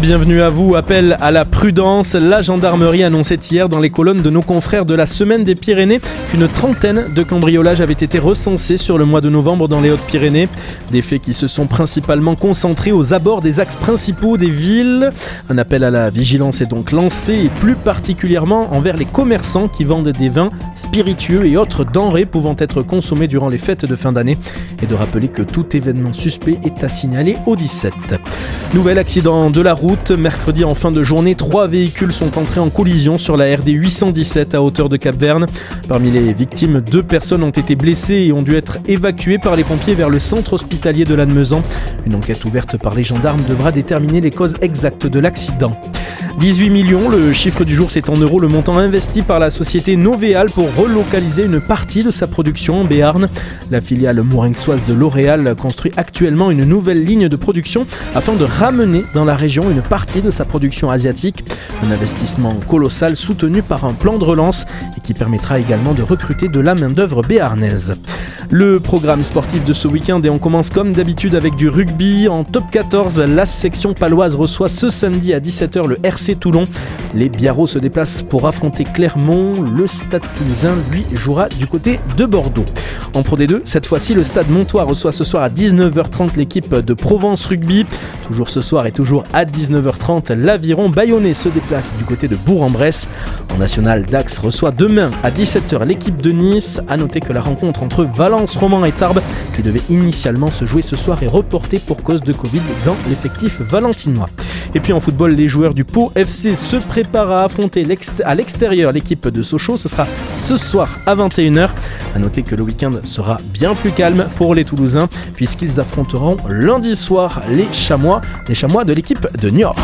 Bienvenue à vous. Appel à la prudence. La gendarmerie annonçait hier dans les colonnes de nos confrères de la Semaine des Pyrénées qu'une trentaine de cambriolages avaient été recensés sur le mois de novembre dans les Hautes-Pyrénées. Des faits qui se sont principalement concentrés aux abords des axes principaux des villes. Un appel à la vigilance est donc lancé et plus particulièrement envers les commerçants qui vendent des vins spiritueux et autres denrées pouvant être consommés durant les fêtes de fin d'année. Et de rappeler que tout événement suspect est à signaler au 17. Nouvel accident de la route Mercredi en fin de journée, trois véhicules sont entrés en collision sur la RD 817 à hauteur de Cap-Verne. Parmi les victimes, deux personnes ont été blessées et ont dû être évacuées par les pompiers vers le centre hospitalier de Lannemezan. Une enquête ouverte par les gendarmes devra déterminer les causes exactes de l'accident. 18 millions, le chiffre du jour c'est en euros le montant investi par la société Novéal pour relocaliser une partie de sa production en Béarn. La filiale mourinxoise de L'Oréal construit actuellement une nouvelle ligne de production afin de ramener dans la région une partie de sa production asiatique. Un investissement colossal soutenu par un plan de relance et qui permettra également de recruter de la main-d'œuvre béarnaise. Le programme sportif de ce week-end et on commence comme d'habitude avec du rugby. En top 14, la section paloise reçoit ce samedi à 17h le Toulon. Les Biarros se déplacent pour affronter Clermont. Le stade toulousain, lui, jouera du côté de Bordeaux. En Pro D2, cette fois-ci, le stade Montois reçoit ce soir à 19h30 l'équipe de Provence Rugby. Toujours ce soir et toujours à 19h30, l'aviron bayonnais se déplace du côté de Bourg-en-Bresse. En national, Dax reçoit demain à 17h l'équipe de Nice. A noter que la rencontre entre Valence, Roman et Tarbes, qui devait initialement se jouer ce soir, est reportée pour cause de Covid dans l'effectif valentinois. Et puis en football, les joueurs du Pau FC se préparent à affronter à l'extérieur l'équipe de Sochaux. Ce sera ce soir à 21h. A noter que le week-end sera bien plus calme pour les Toulousains puisqu'ils affronteront lundi soir les Chamois, les Chamois de l'équipe de Niort.